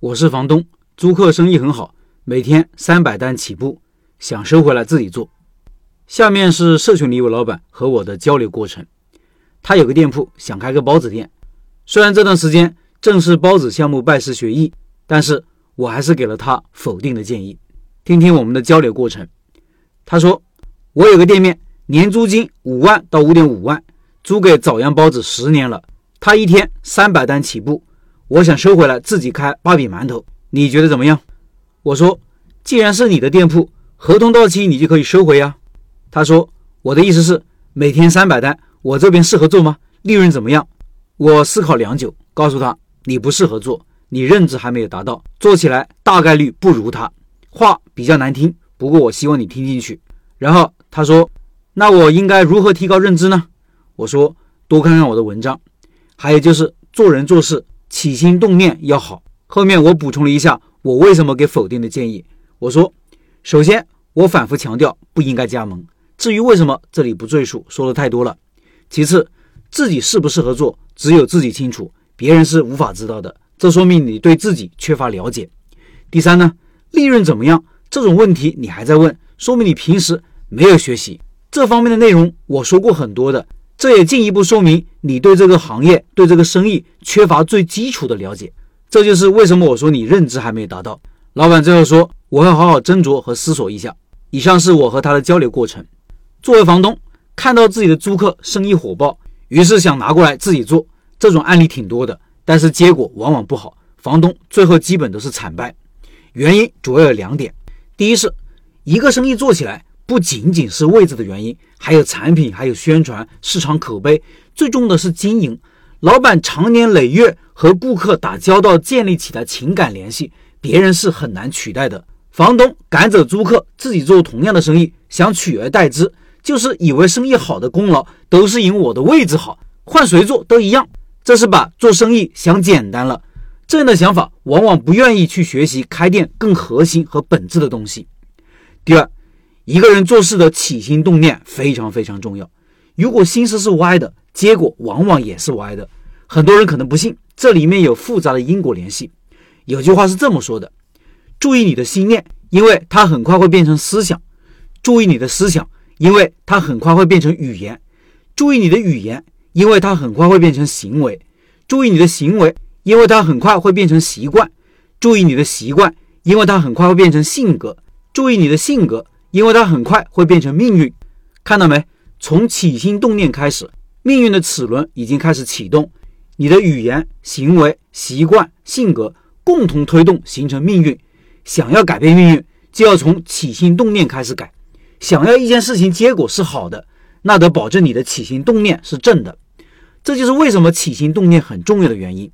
我是房东，租客生意很好，每天三百单起步，想收回来自己做。下面是社群里一位老板和我的交流过程。他有个店铺，想开个包子店。虽然这段时间正是包子项目拜师学艺，但是我还是给了他否定的建议。听听我们的交流过程。他说：“我有个店面，年租金五万到五点五万，租给早阳包子十年了。他一天三百单起步。”我想收回来自己开芭比馒头，你觉得怎么样？我说，既然是你的店铺，合同到期你就可以收回呀。他说，我的意思是每天三百单，我这边适合做吗？利润怎么样？我思考良久，告诉他你不适合做，你认知还没有达到，做起来大概率不如他。话比较难听，不过我希望你听进去。然后他说，那我应该如何提高认知呢？我说，多看看我的文章，还有就是做人做事。起心动念要好。后面我补充了一下，我为什么给否定的建议。我说，首先我反复强调不应该加盟。至于为什么，这里不赘述，说的太多了。其次，自己适不适合做，只有自己清楚，别人是无法知道的。这说明你对自己缺乏了解。第三呢，利润怎么样？这种问题你还在问，说明你平时没有学习这方面的内容。我说过很多的。这也进一步说明你对这个行业、对这个生意缺乏最基础的了解。这就是为什么我说你认知还没有达到。老板最后说：“我会好好斟酌和思索一下。”以上是我和他的交流过程。作为房东，看到自己的租客生意火爆，于是想拿过来自己做。这种案例挺多的，但是结果往往不好，房东最后基本都是惨败。原因主要有两点：第一是，一个生意做起来。不仅仅是位置的原因，还有产品，还有宣传、市场口碑，最重的是经营。老板长年累月和顾客打交道，建立起的情感联系，别人是很难取代的。房东赶走租客，自己做同样的生意，想取而代之，就是以为生意好的功劳都是因我的位置好，换谁做都一样。这是把做生意想简单了。这样的想法往往不愿意去学习开店更核心和本质的东西。第二。一个人做事的起心动念非常非常重要。如果心思是歪的，结果往往也是歪的。很多人可能不信，这里面有复杂的因果联系。有句话是这么说的：注意你的心念，因为它很快会变成思想；注意你的思想，因为它很快会变成语言；注意你的语言，因为它很快会变成行为；注意你的行为，因为它很快会变成习惯；注意你的习惯，因为它很快会变成性格；注意你的性格。因为它很快会变成命运，看到没？从起心动念开始，命运的齿轮已经开始启动。你的语言、行为、习惯、性格共同推动形成命运。想要改变命运，就要从起心动念开始改。想要一件事情结果是好的，那得保证你的起心动念是正的。这就是为什么起心动念很重要的原因。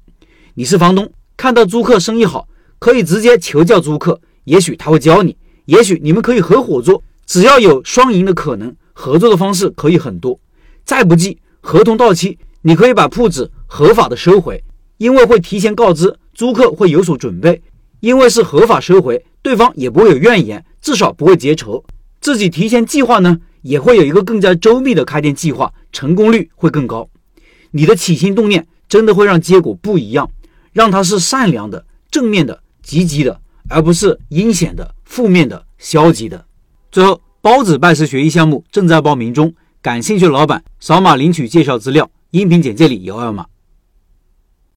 你是房东，看到租客生意好，可以直接求教租客，也许他会教你。也许你们可以合伙做，只要有双赢的可能，合作的方式可以很多。再不济，合同到期，你可以把铺子合法的收回，因为会提前告知租客，会有所准备。因为是合法收回，对方也不会有怨言，至少不会结仇。自己提前计划呢，也会有一个更加周密的开店计划，成功率会更高。你的起心动念真的会让结果不一样，让它是善良的、正面的、积极的。而不是阴险的、负面的、消极的。最后，包子拜师学艺项目正在报名中，感兴趣的老板扫码领取介绍资料，音频简介里有二维码。